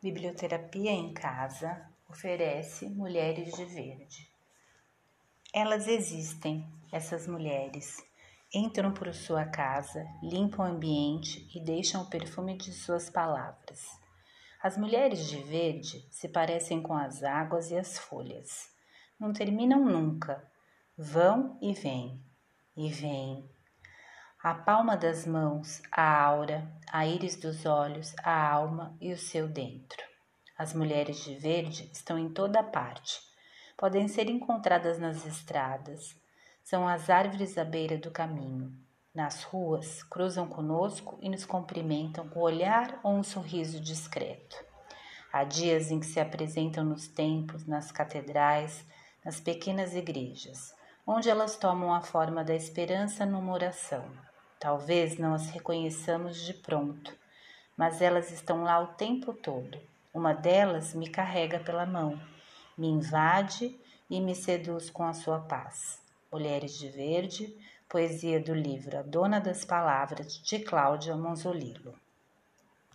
Biblioterapia em Casa oferece Mulheres de Verde. Elas existem, essas mulheres. Entram por sua casa, limpam o ambiente e deixam o perfume de suas palavras. As mulheres de verde se parecem com as águas e as folhas. Não terminam nunca. Vão e vêm, e vêm, a palma das mãos, a aura, a íris dos olhos, a alma e o seu dentro. As mulheres de verde estão em toda parte. Podem ser encontradas nas estradas. São as árvores à beira do caminho. Nas ruas, cruzam conosco e nos cumprimentam com o olhar ou um sorriso discreto. Há dias em que se apresentam nos templos, nas catedrais, nas pequenas igrejas, onde elas tomam a forma da esperança numa oração Talvez não as reconheçamos de pronto, mas elas estão lá o tempo todo. Uma delas me carrega pela mão, me invade e me seduz com a sua paz. Mulheres de Verde, poesia do livro A Dona das Palavras, de Cláudia Monzolillo.